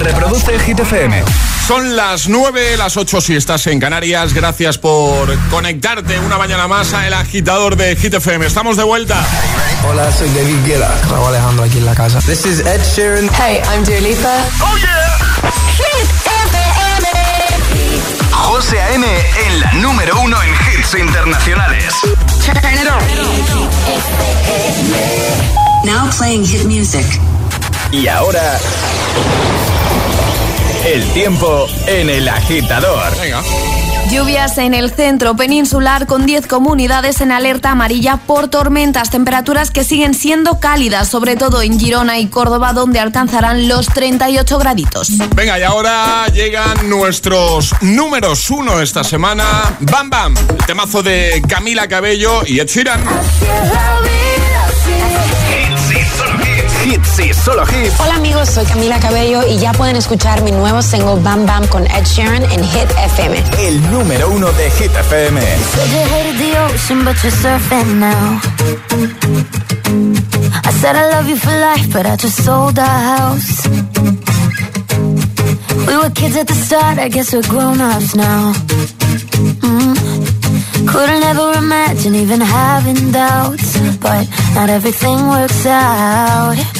Reproduce Hit FM. Son las 9, las 8 si estás en Canarias. Gracias por conectarte una mañana más a El Agitador de Hit FM. Estamos de vuelta. Hola, soy David Guetta. Raúl Alejandro aquí en la casa. This is Ed Sheeran. Hey, I'm Dua Lipa. ¡Oh, yeah! Hit FM. José A.M. en la número uno en hits internacionales. Turn it on. Now playing hit music. Y ahora... El tiempo en el agitador. Venga. Lluvias en el centro peninsular con 10 comunidades en alerta amarilla por tormentas, temperaturas que siguen siendo cálidas, sobre todo en Girona y Córdoba, donde alcanzarán los 38 graditos. Venga, y ahora llegan nuestros números uno esta semana. Bam Bam, el temazo de Camila Cabello y Ed Sheeran. Hits y solo hits. Hola amigos, soy Camila Cabello y ya pueden escuchar mi nuevo single Bam Bam con Ed Sheeran en Hit FM. El número uno de Hit FM. I said I love you for life, but I just sold our house. We were kids at the start, I guess we're grown-ups now. Mm. Couldn't ever imagine even having doubts, but not everything works out.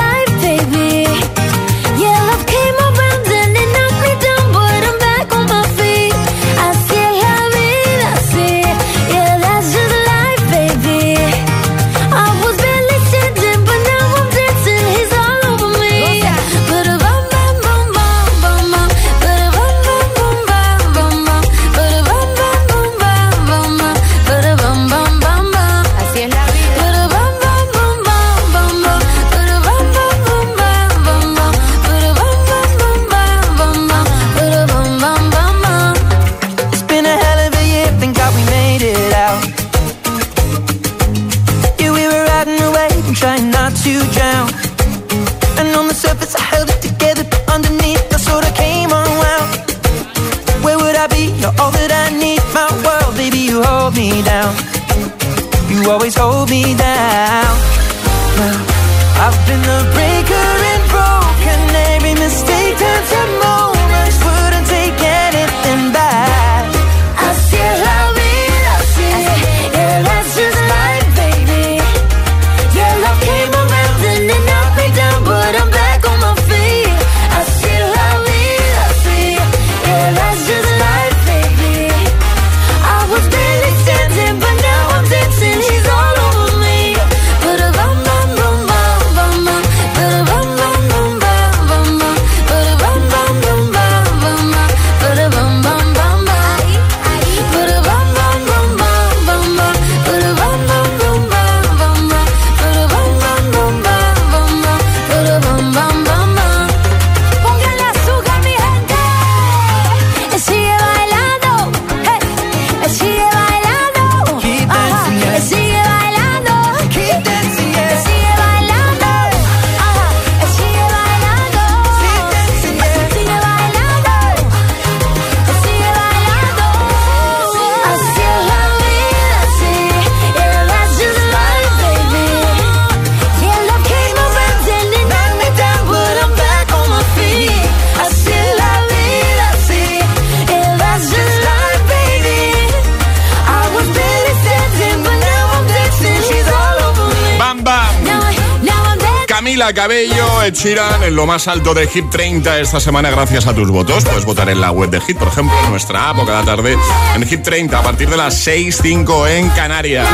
Camila Cabello, Ed Sheeran, en lo más alto de Hit 30 esta semana gracias a tus votos. Puedes votar en la web de Hit, por ejemplo, en nuestra app o cada tarde en Hit 30 a partir de las 6.05 en Canarias.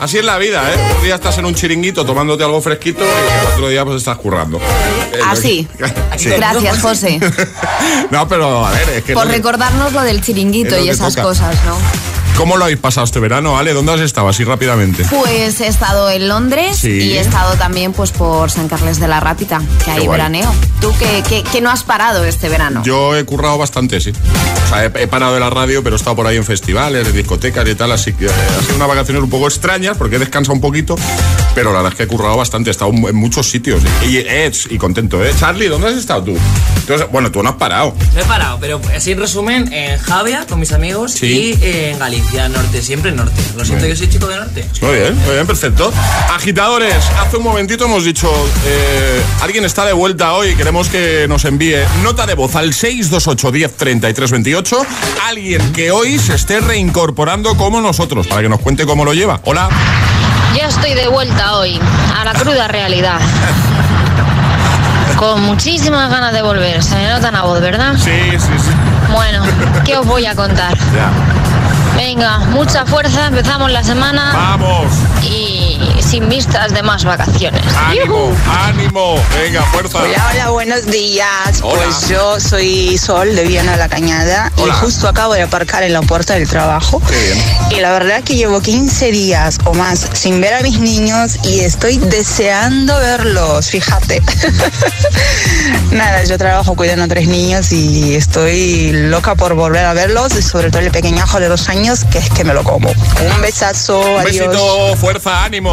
Así es la vida, ¿eh? Un día estás en un chiringuito tomándote algo fresquito y el otro día pues estás currando. Eh, Así. Sí. Gracias, José, No, pero a ver, es que... por no- recordarnos lo del chiringuito y esas toca. cosas, ¿no? ¿Cómo lo habéis pasado este verano, Ale? ¿Dónde has estado así rápidamente? Pues he estado en Londres Sí. y he estado también pues por San Carles de la Rápita, que hay guay. veraneo. ¿Tú qué no has parado este verano? Yo he currado bastante, sí. O sea, he, he parado de la radio, pero he estado por ahí en festivales, en discotecas y tal, así que eh, ha sido unas vacaciones un poco extrañas porque he descansado un poquito, pero la verdad es que he currado bastante, he estado en muchos sitios y, eh, y contento, ¿eh? Charlie, ¿dónde has estado tú? Entonces, bueno, tú no has parado. No he parado, pero así en resumen, en Javia con mis amigos Sí. y en Galicia, norte, siempre norte. Lo siento, Bien. yo soy chico de norte. Muy bien, muy bien, perfecto. Agitadores, hace un momentito hemos dicho, eh, alguien está de vuelta hoy, queremos que nos envíe nota de voz al 628 10 33 28, alguien que hoy se esté reincorporando como nosotros, para que nos cuente cómo lo lleva. Hola. Yo estoy de vuelta hoy a la cruda realidad. Con muchísimas ganas de volver. Se me nota la voz, ¿verdad? Sí, sí, sí. Bueno, ¿qué os voy a contar? Ya. Venga, mucha fuerza, empezamos la semana Vamos. y sin vistas de más vacaciones. Ánimo, ánimo. Venga, fuerza. Hola, hola, buenos días. Hola. Pues yo soy Sol de Viana La Cañada Hola. y justo acabo de aparcar en la puerta del trabajo. Qué bien. Y la verdad que llevo 15 días o más sin ver a mis niños y estoy deseando verlos, fíjate. Nada, yo trabajo cuidando a tres niños y estoy loca por volver a verlos, y sobre todo el pequeñajo de dos años, que es que me lo como. Un besazo, Un adiós. besito, fuerza, ánimo.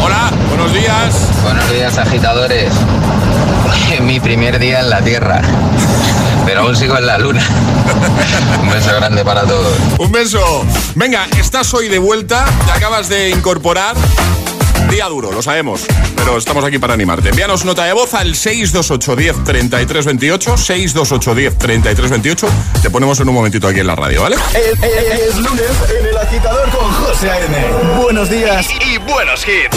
Hola, buenos días. Buenos días, agitadores. Mi primer día en la Tierra, pero aún sigo en la Luna. Un beso grande para todos. Un beso. Venga, estás hoy de vuelta, te acabas de incorporar. Día duro, lo sabemos, pero estamos aquí para animarte. Envíanos nota de voz al 628 10 33 28, 628 10 33 28. Te ponemos en un momentito aquí en la radio, ¿vale? Es, es- es lunes en el agitador con José A.M. Buenos días y, y buenos hits.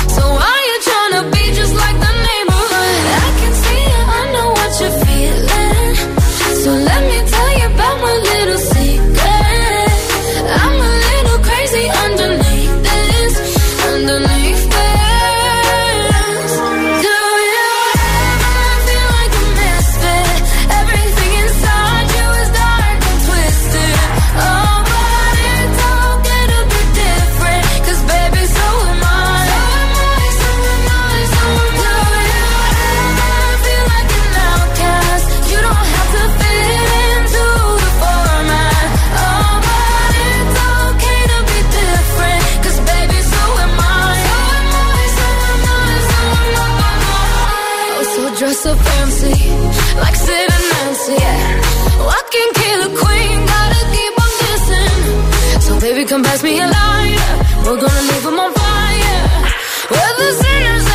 Dress so fancy, like Sid and Nancy. Yeah. I can kill a queen, gotta keep on kissing. So baby, come pass me a line. We're gonna leave 'em on fire. We're the sinners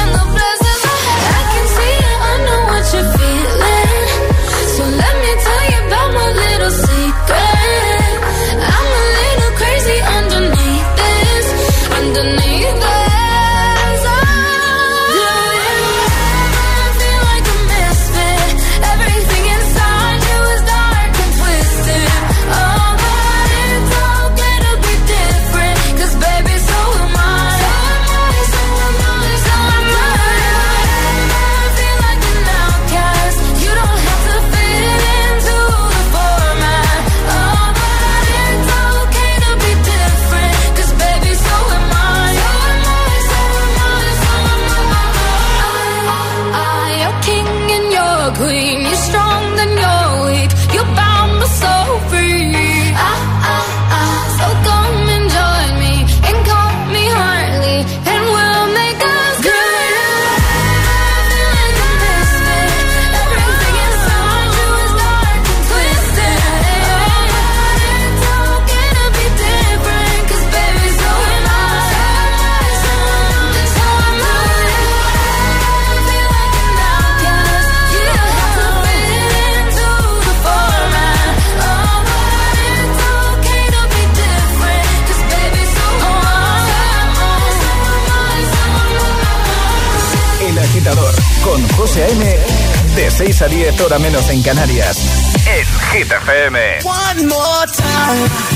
6 a 10, hora menos en Canarias. En Hit FM. One more time.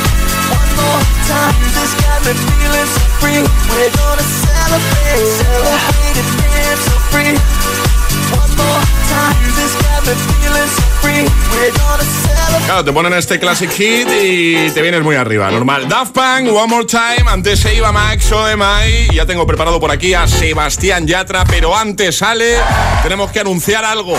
One more time. Music's got me feeling so free. We're gonna celebrate, celebrate and dance so free. One more time. Music's got me feeling so free. We're gonna celebrate. Claro, te ponen este classic hit y te vienes muy arriba, normal. Daft Punk, One More Time, antes se iba Max o Mai. Ya tengo preparado por aquí a Sebastián Yatra, pero antes sale, tenemos que anunciar algo.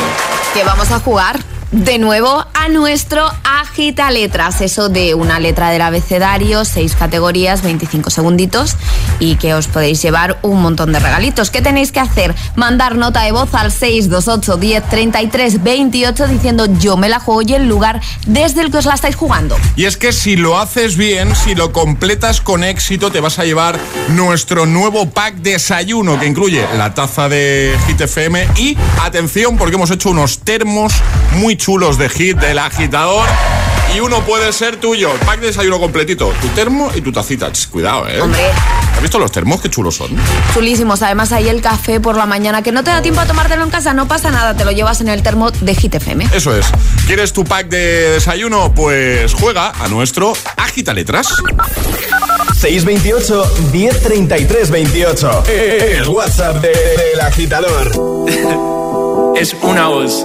Que vamos a jugar de nuevo a nuestro Agita Letras. Eso de una letra del abecedario, seis categorías, 25 segunditos y que os podéis llevar un montón de regalitos. ¿Qué tenéis que hacer? Mandar nota de voz al 628 10 33 28 diciendo yo me la juego y el lugar desde el que os la estáis jugando. Y es que si lo haces bien, si lo completas con éxito, te vas a llevar nuestro nuevo pack desayuno que incluye la taza de Hit FM y atención porque hemos hecho unos termos muy chulos de hit del agitador. Y uno puede ser tuyo. Pack de desayuno completito. Tu termo y tu tacita. cuidado, ¿eh? Hombre. ¿Has visto los termos? Qué chulos son. Chulísimos. Además, hay el café por la mañana que no te da tiempo a tomártelo en casa. No pasa nada. Te lo llevas en el termo de Hit FM. Eso es. ¿Quieres tu pack de desayuno? Pues juega a nuestro Agita Letras. 628 1033 28. El WhatsApp del agitador. es una voz.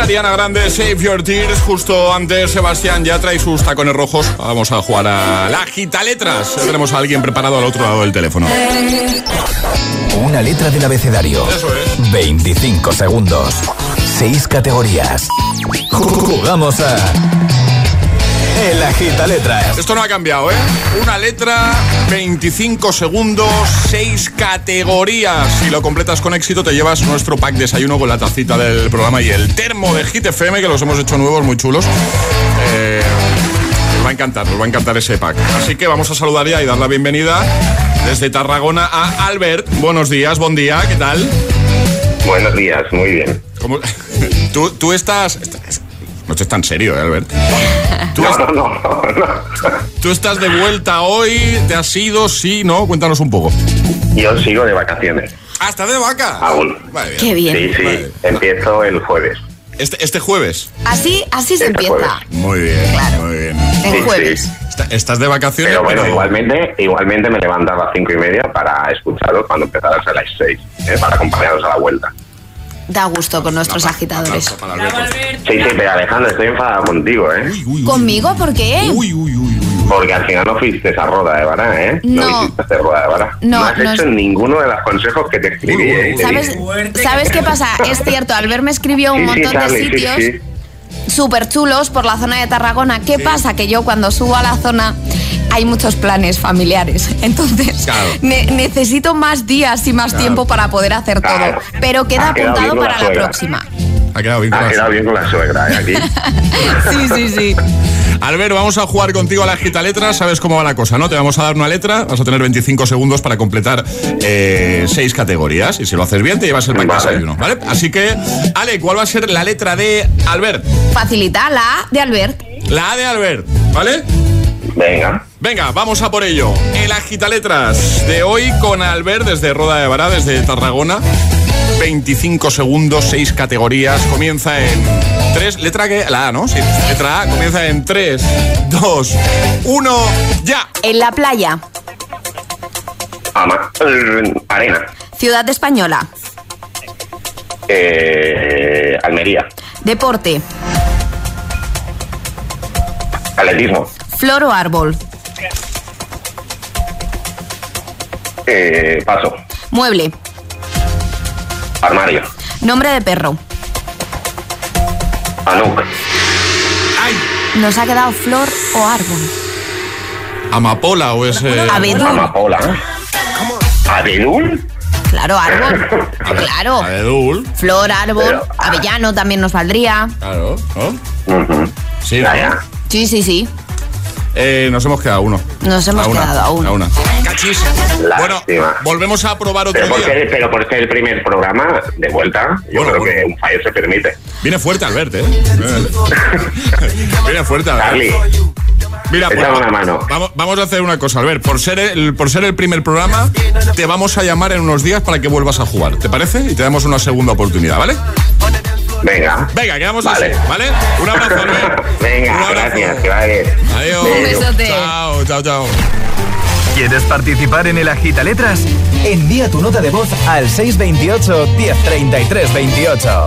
Ariana Grande, Save Your Tears. Justo antes, Sebastián ya trae sus tacones rojos. Vamos a jugar a la gita letras. Ya tenemos a alguien preparado al otro lado del teléfono. Una letra del abecedario. Eso es. 25 segundos. 6 categorías. Jugamos a. El agita letras. Esto no ha cambiado, ¿eh? Una letra, 25 segundos, 6 categorías. Si lo completas con éxito, te llevas nuestro pack desayuno con la tacita del programa y el termo de Hit FM, que los hemos hecho nuevos, muy chulos. Eh, nos va a encantar, nos va a encantar ese pack. Así que vamos a saludar ya y dar la bienvenida desde Tarragona a Albert. Buenos días, buen día, ¿qué tal? Buenos días, muy bien. ¿Cómo? ¿Tú, tú estás, estás- No estés tan serio, ¿eh, Albert. ¿Tú, No, no, no, no. tú estás de vuelta hoy? ¿Te has ido? Sí, ¿no? Cuéntanos un poco. Yo sigo de vacaciones. ¿Ah, estás de vaca? Aún. Vale, Qué bien. Sí, sí. Vale. Empiezo el jueves. Este, este jueves. Así, así se Este empieza. Muy bien, muy bien. El Sí, jueves. sí. Está- estás de vacaciones, Pero bueno, pero- igualmente, igualmente me levanto a las cinco y media para escucharos cuando empezaras a las seis, ¿eh? para acompañaros a la vuelta. Da gusto con nuestros agitadores. Sí, sí, pero Alejandro, estoy enfadado contigo, ¿eh? Uy, uy, uy. ¿Conmigo? ¿Por qué? Uy, uy, uy, uy. Porque al final no fuiste a Roda de Vara, ¿eh? No. visitaste Roda de Vara. No, has no hecho es- ninguno de los consejos que te escribí, Uy, uy, ¿eh? Y te ¿Sabes. ¿Sabes qué pasa? Es cierto, Albert me escribió un Sí, sí, montón de Charlie, sí, sitios sí. súper chulos por la zona de Tarragona. ¿Qué pasa? Que yo cuando subo a la zona hay muchos planes familiares. Entonces, Claro. ne- necesito más días y más Claro. tiempo para poder hacer todo. Pero queda apuntado la para la próxima. Ha quedado bien con Ha las- quedado bien con la suegra, ¿eh? Aquí. Sí, sí, sí. Albert, vamos a jugar contigo a la gita letra. Sabes cómo va la cosa, ¿no? Te vamos a dar una letra, vas a tener 25 segundos para completar eh, seis categorías. Y si lo haces bien, te llevas el pack Vale. desayuno, ¿vale? Así que, Ale, ¿cuál va a ser la letra de Albert? Facilita la A de Albert. La A de Albert, ¿vale? Venga. Venga, vamos a por ello. El agitaletras de hoy con Albert desde Roda de Bará, desde Tarragona. 25 segundos, 6 categorías. Comienza en 3. Letra que. La A, ¿no? Sí. Letra A comienza en 3, 2, 1, ya. En la playa. Ama. arena. Ciudad española. Eh, Almería. Deporte. Atletismo. Flor o árbol. Eh, paso. Mueble. Armario. Nombre de perro. Anuk. ¡Ay! Nos ha quedado flor o árbol. Amapola o ese. Abedul. Amapola. ¿Abedul? Claro, árbol. Claro. Abedul. Flor, árbol. Pero- Avellano también nos valdría. Claro. Sí, ¿no? Sí, sí, sí. Eh, nos hemos quedado a uno. Nos hemos A una, quedado a uno. una. Cachis. Bueno, volvemos a probar otro Pero día. ser, pero por ser el primer programa de vuelta, yo Bueno, creo bueno. que un fallo se permite. Viene fuerte Albert, ¿eh? Viene fuerte Albert. Charlie, Mira, pues, una mano. Vamos, vamos a hacer una cosa, Albert. Por ser, el, por ser el primer programa, te vamos a llamar en unos días para que vuelvas a jugar. ¿Te parece? Y te damos una segunda oportunidad, ¿vale? Venga. Venga, quedamos Vale. así, ¿vale? Un abrazo, Albert. Venga, Un abrazo. gracias, que vaya bien. Adiós. Un besote. Chao, chao, chao. ¿Quieres participar en el agita letras? Envía tu nota de voz al 628 1033 28.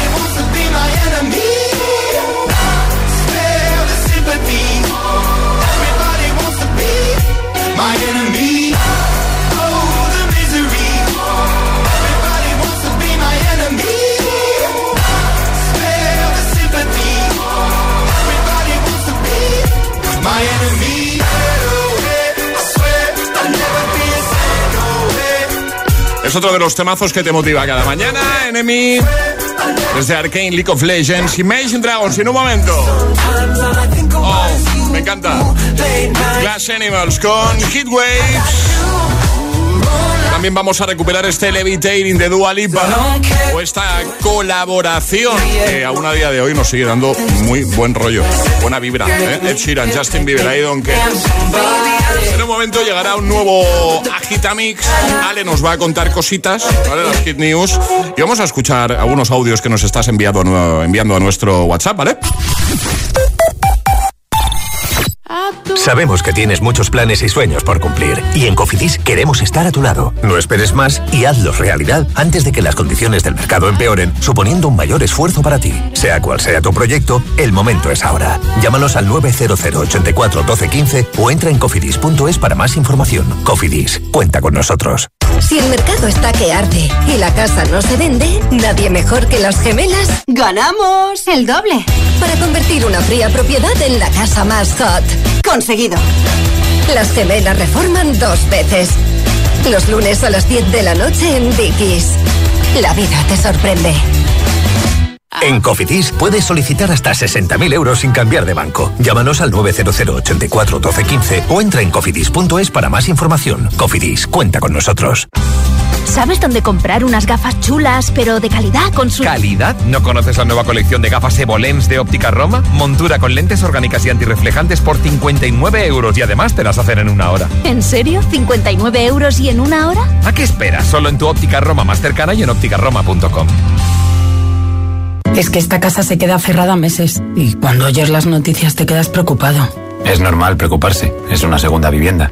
Otro de los temazos que te motiva cada mañana, Enemy. Desde Arcane League of Legends, Imagine Dragons, en un momento. Oh, me encanta. Glass Animals con Heat Waves. También vamos a recuperar este Levitating de Dua Lipa o esta colaboración que aún a día de hoy nos sigue dando muy buen rollo, buena vibra. ¿eh? Ed Sheeran, Justin Bieber, I don't care. En un momento llegará un nuevo Agitamix. Ale nos va a contar cositas, ¿vale? Las Hit News. Y vamos a escuchar algunos audios que nos estás enviando, enviando a nuestro WhatsApp, ¿vale? Sabemos que tienes muchos planes y sueños por cumplir y en Cofidis queremos estar a tu lado. No esperes más y hazlos realidad antes de que las condiciones del mercado empeoren, suponiendo un mayor esfuerzo para ti. Sea cual sea tu proyecto, el momento es ahora. Llámanos al 900 84 12 15 o entra en cofidis.es para más información. Cofidis, cuenta con nosotros. Si el mercado está que arde y la casa no se vende, nadie mejor que las gemelas ganamos el doble para convertir una fría propiedad en la casa más hot. Conseguido. Las gemelas reforman dos veces. Los lunes a las 10 de la noche en Dickies. La vida te sorprende. En Cofidis puedes solicitar hasta 60.000 euros sin cambiar de banco. Llámanos al 900 84 12 15 o entra en cofidis.es para más información. Cofidis, cuenta con nosotros. ¿Sabes dónde comprar unas gafas chulas, pero de calidad con su... ¿Calidad? ¿No conoces la nueva colección de gafas Evolens de Óptica Roma? Montura con lentes orgánicas y antirreflejantes por 59 euros y además te las hacen en una hora. ¿En serio? ¿59 euros y en una hora? ¿A qué esperas? Solo en tu Óptica Roma más cercana y en ópticaroma.com. Es que esta casa se queda cerrada meses y cuando oyes las noticias te quedas preocupado. Es normal preocuparse, es una segunda vivienda.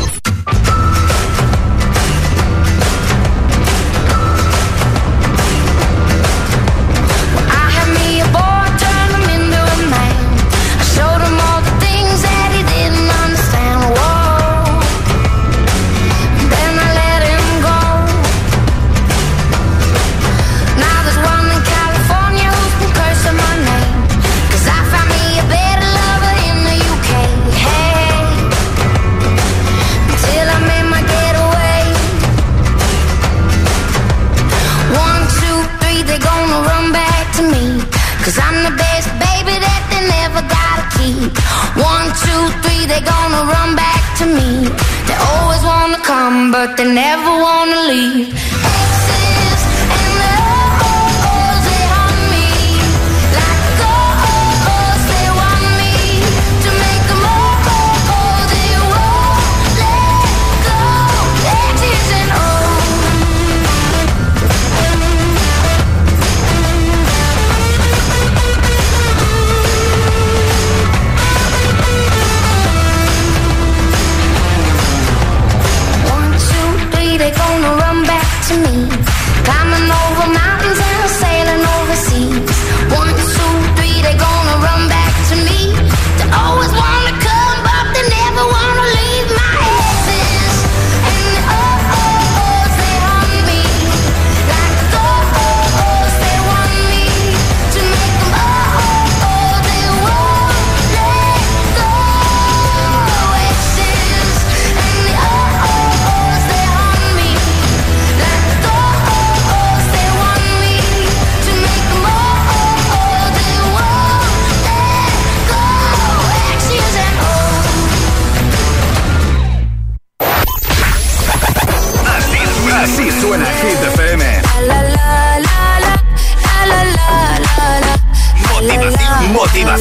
One, two, three, they're gonna run back to me. They always wanna come, but they never wanna leave.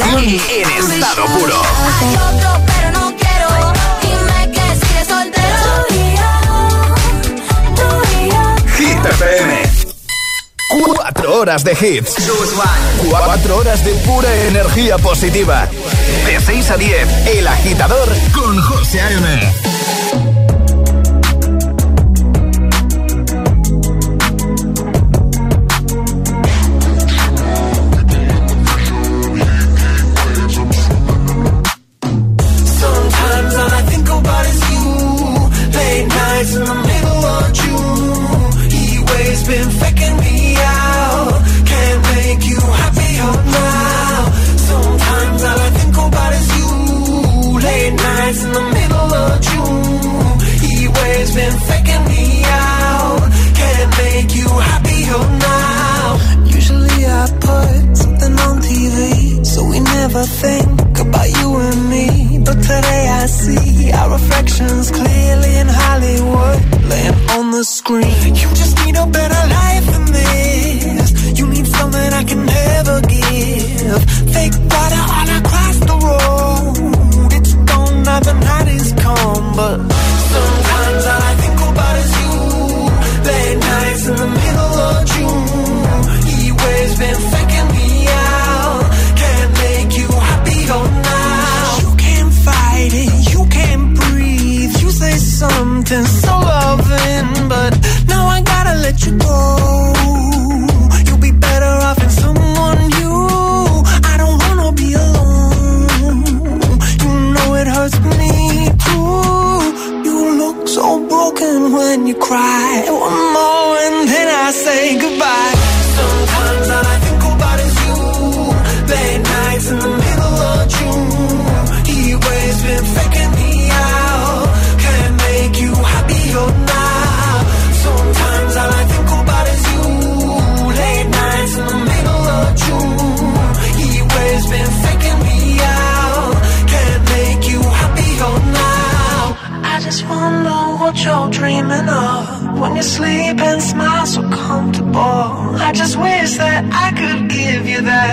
información en estado puro. Cuatro horas de hits. Cuatro horas de pura energía positiva. De 6 a 10, El Agitador con José A.M.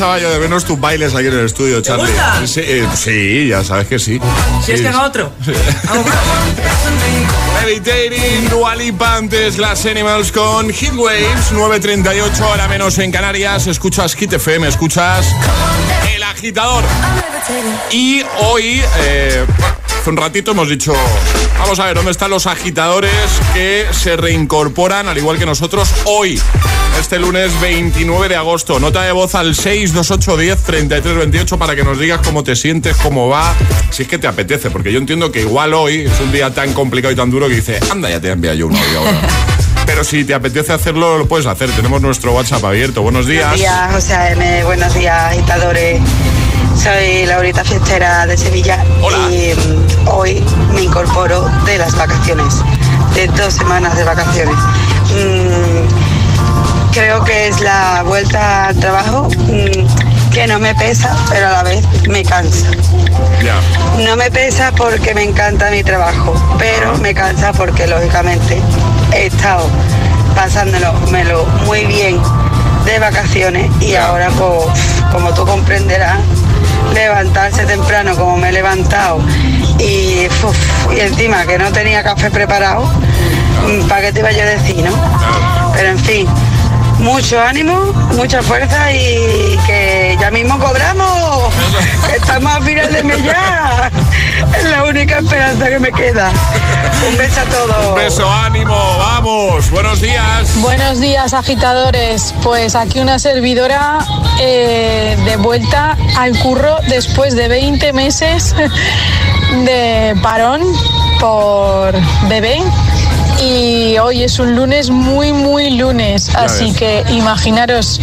Echaba yo de menos tus bailes aquí en el estudio, Charlie. gusta? Sí, eh, sí, ya sabes que sí. Si es Sí. que haga otro. Levitating, Dualipa antes Glass Animals con Heatwaves, 9.38, ahora menos en Canarias. Escuchas Hit FM, escuchas El Agitador. Y hoy, eh, hace un ratito hemos dicho, vamos a ver dónde están los agitadores que se reincorporan, al igual que nosotros, hoy, este lunes 29 de agosto. Nota de voz al 62810 3328 para que nos digas cómo te sientes, cómo va, si es que te apetece, porque yo entiendo que igual hoy es un día tan complicado y tan duro que dice, anda, ya te enviado yo un audio ahora. Pero si te apetece hacerlo, lo puedes hacer. Tenemos nuestro WhatsApp abierto. Buenos días. Buenos días, José A.M. Buenos días, agitadores. Soy Laurita Fiestera de Sevilla y mm, hoy me incorporo de las vacaciones, de dos semanas de vacaciones. Mm, creo que es la vuelta al trabajo mm, que no me pesa, pero a la vez me cansa. No me pesa porque me encanta mi trabajo, pero me cansa porque lógicamente he estado pasándomelo muy bien de vacaciones y ahora pues, como tú comprenderás, levantarse temprano como me he levantado y, y encima que no tenía café preparado, ¿para qué te iba yo a decir, no? Pero en fin, mucho ánimo, mucha fuerza y que ya mismo cobramos. Estamos a final de mes ya. Es la única esperanza que me queda. Un beso a todos. Un beso, ánimo, vamos. Buenos días. Buenos días, agitadores. Pues aquí una servidora eh, de vuelta al curro después de 20 meses de parón por bebé. Y hoy es un lunes muy, muy lunes. Ya así ves. que imaginaros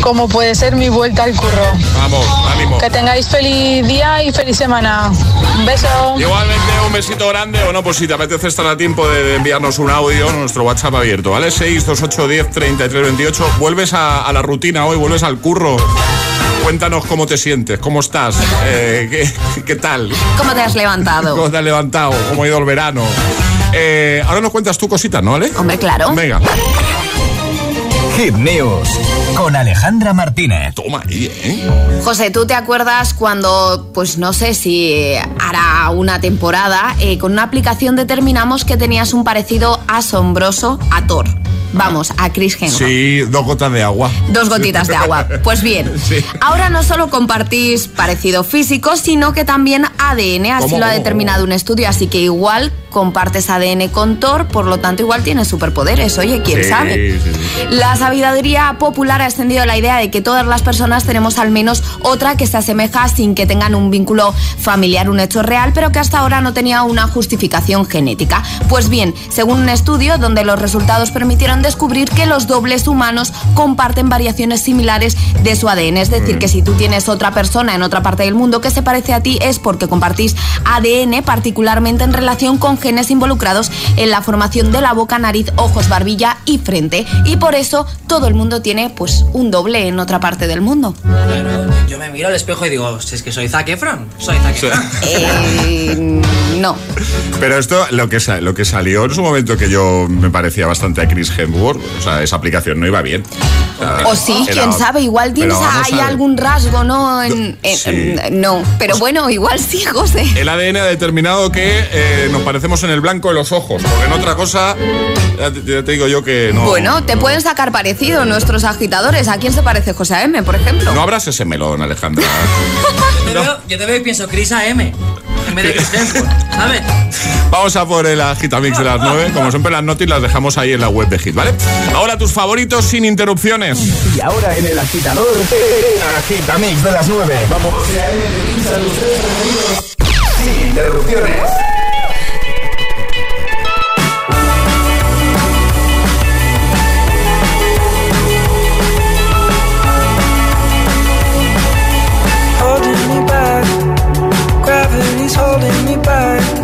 cómo puede ser mi vuelta al curro. Vamos, ánimo. Que tengáis feliz día y feliz semana. Un beso. Igualmente, un besito grande. Bueno, pues si te apetece estar a tiempo de, de enviarnos un audio, nuestro WhatsApp abierto, ¿vale? 628 10 33 28. Vuelves a, a la rutina hoy, vuelves al curro. Cuéntanos cómo te sientes, cómo estás, eh, qué, qué tal, ¿Cómo te has levantado? cómo te has levantado, cómo ha ido el verano. Eh, ahora nos cuentas tú cositas, ¿no, Ale? Hombre, claro. Venga. Hit News con Alejandra Martínez. Toma ahí, ¿eh? José, ¿tú te acuerdas cuando, pues no sé si hará una temporada, eh, con una aplicación determinamos que tenías un parecido asombroso a Thor? Vamos, a Chris Hemsworth. Sí, dos gotas de agua. Dos gotitas de agua. Pues bien, Sí. ahora no solo compartís parecido físico, sino que también ADN, así ¿Cómo, lo ha determinado un estudio, así que igual compartes ADN con Thor, por lo tanto igual tienes superpoderes, oye, quién Sí, sabe. sí. La sabiduría popular ha extendido la idea de que todas las personas tenemos al menos otra que se asemeja sin que tengan un vínculo familiar, un hecho real, pero que hasta ahora no tenía una justificación genética. Pues bien, según un estudio donde los resultados permitieron descubrir que los dobles humanos comparten variaciones similares de su ADN, es decir, que si tú tienes otra persona en otra parte del mundo que se parece a ti es porque compartís ADN, particularmente en relación con genes involucrados en la formación de la boca, nariz, ojos, barbilla y frente. Y por eso todo el mundo tiene pues un doble en otra parte del mundo. Yo me miro al espejo y digo, si es que soy Zac Efron. Soy Zac Efron. Eh, no. Pero esto, lo que, lo que salió en su momento que yo me parecía bastante a Chris Hemsworth, o sea, esa aplicación no iba bien. O sí, era- quién sabe, igual tienes ver. algún rasgo, ¿no? En- en- sí. en- no, pero bueno, igual sí, José. El ADN ha determinado que eh, nos parecemos en el blanco de los ojos, porque en otra cosa, ya te, ya te digo yo que no. Bueno, te pueden sacar parecido nuestros agitadores. ¿A quién se parece José M, por ejemplo? No abras ese melón, Alejandra. Yo te, veo, yo te veo y pienso, Chris AM. Me dejes ¿sabes? Vamos a por el agitamix de las 9. Como siempre, las notas las dejamos ahí en la web de Hit, ¿vale? Ahora tus favoritos sin interrupciones. Y ahora en el agitador, el agitamix de las 9. Vamos. Sin interrupciones. holding me back.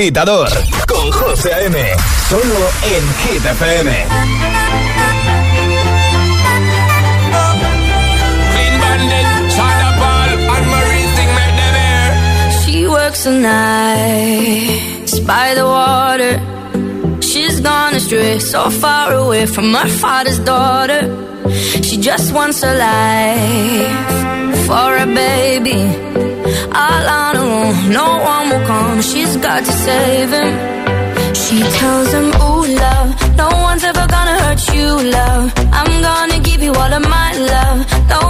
Agitador con José A.M. Solo en Hit FM. She works the nights by the water. She's gone astray, so far away from her father's daughter. She just wants a life for a baby. All on her own, no one will come. She's got to save him. She tells him, Ooh, love, no one's ever gonna hurt you, love. I'm gonna give you all of my love. Nobody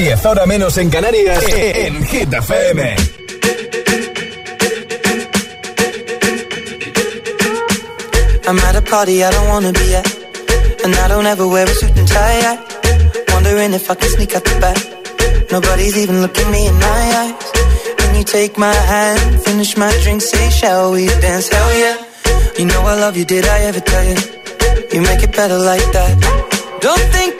10, ahora menos en Canarias, en Hit FM. I'm at a party I don't wanna be at. And I don't ever wear a suit and tie. Wondering if I can sneak out the back. Nobody's even looking me in my eyes. When you take my hand, finish my drink, say, shall we dance? Hell yeah. You know I love you, did I ever tell you? You make it better like that. Don't think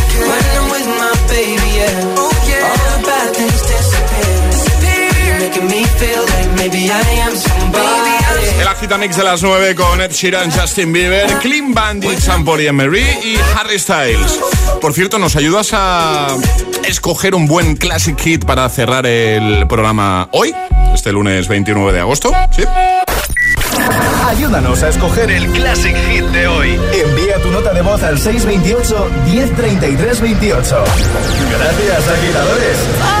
De las 9 con Ed Sheeran, Justin Bieber, Clean Bandit, Sam Paul Marie y Harry Styles. Por cierto, ¿nos ayudas a escoger un buen classic hit para cerrar el programa hoy? Este lunes 29 de agosto, ¿sí? Ayúdanos a escoger el Classic Hit de hoy. Envía tu nota de voz al 628 1033 28. Gracias, agitadores.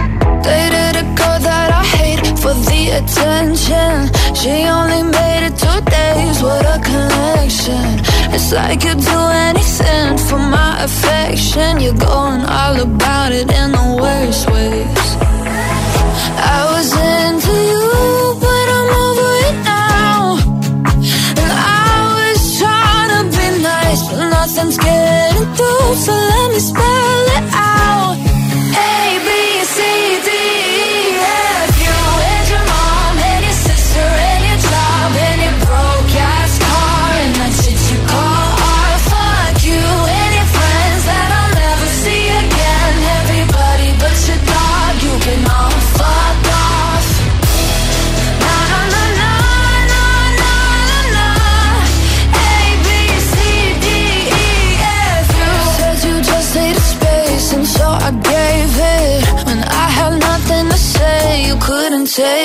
Dated a girl that I hate for the attention. She only made it two days, what a connection. It's like you'd do anything for my affection. You're going all about it in the worst ways. I was into you, but I'm over it now. And I was trying to be nice, but nothing's getting through So let me spend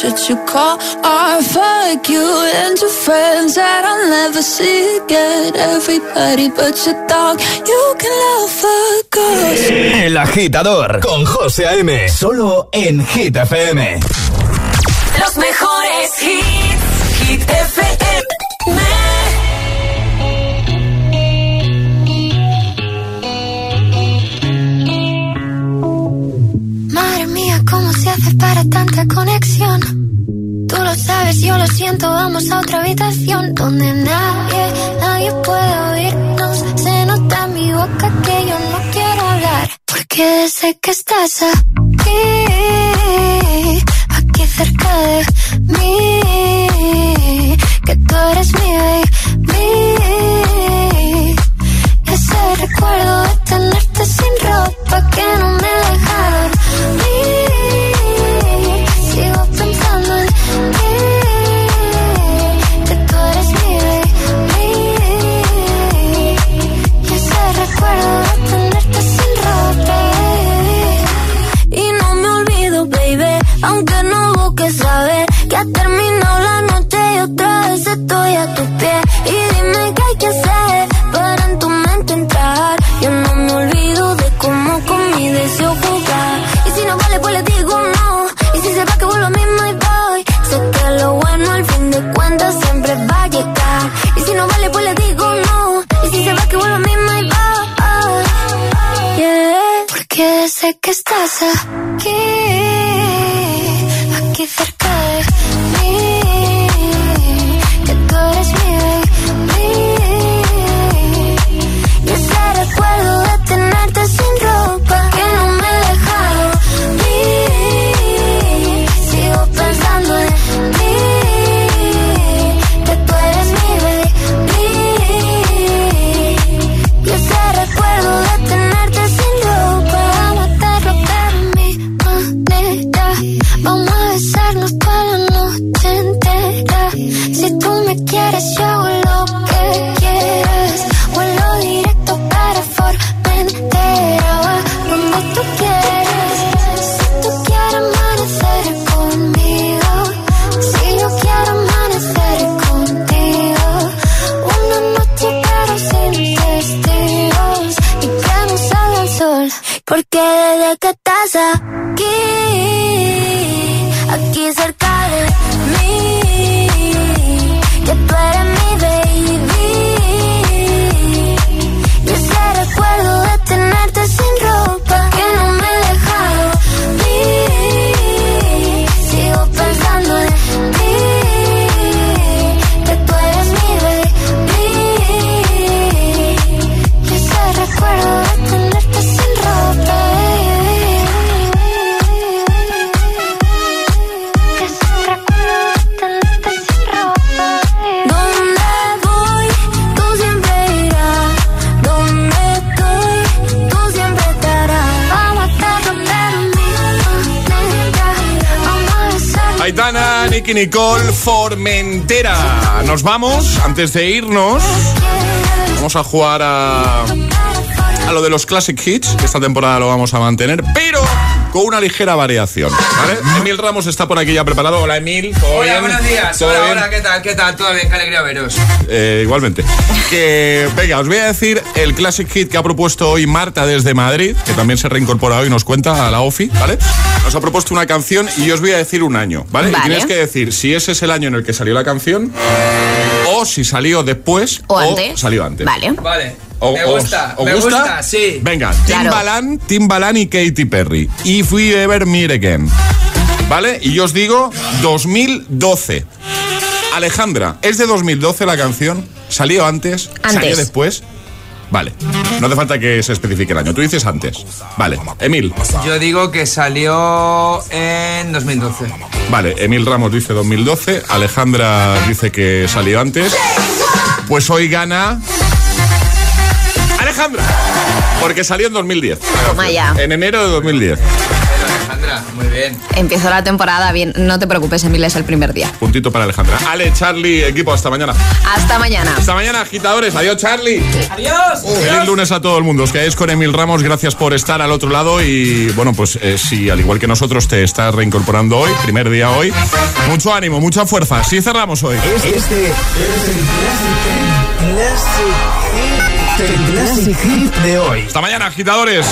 should you call or fuck you and your friends that I'll never see again? Everybody but your dog, you can love a ghost. El agitador con José A.M. Solo en Hit FM. Los mejores. tanta conexión. Tú lo sabes, yo lo siento, vamos a otra habitación donde nadie, nadie puede oírnos. Se nota en mi boca que yo no quiero hablar, porque sé que estás aquí, aquí cerca de mí, que tú eres mi baby. Ese recuerdo de tenerte sin ropa que no me Nicky Nicole, Formentera. Nos vamos, antes de irnos, vamos a jugar a, a lo de los Classic Hits, esta temporada lo vamos a mantener, pero con una ligera variación, ¿vale? Emil Ramos está por aquí ya preparado. Hola, Emil. ¿todo Hola, bien? buenos días. ¿Todo Hola, bien? hola, ¿qué tal? ¿Qué tal? Todo bien, qué alegría veros. Eh, igualmente. Que, venga, os voy a decir el Classic Hit que ha propuesto hoy Marta desde Madrid, que también se reincorpora hoy y nos cuenta a la OFI, ¿vale? Nos ha propuesto una canción y yo os voy a decir un año, ¿vale? Vale. Y tienes que decir si ese es el año en el que salió la canción o si salió después O antes. salió antes. Vale. Vale. O- me gusta, ¿os me gusta, sí. Venga, Claro. Timbaland, Timbaland y Katy Perry. If we ever meet again. ¿Vale? Y yo os digo 2012. Alejandra, ¿es de 2012 la canción? ¿Salió antes? ¿Salió Antes. después? Vale. No hace falta que se especifique el año. Tú dices antes. Vale. Emil. Yo digo que salió en 2012. Vale. Emil Ramos dice 2012. Alejandra dice que salió antes. Pues hoy gana. Alejandra. Porque salió en 2010. Toma ya. En enero de 2010. Alejandra, muy bien. Empezó la temporada bien. No te preocupes, Emil, es el primer día. Puntito para Alejandra. Ale, Charlie, equipo, hasta mañana. Hasta mañana. Hasta mañana, agitadores. Adiós, Charlie. Adiós. Feliz lunes a todo el mundo. Os quedáis con Emil Ramos. Gracias por estar al otro lado. Y bueno, pues eh, si al igual que nosotros te estás reincorporando hoy, primer día hoy, mucho ánimo, mucha fuerza. Sí cerramos hoy. Este es el. El Classic Hit de hoy. Hasta mañana, agitadores.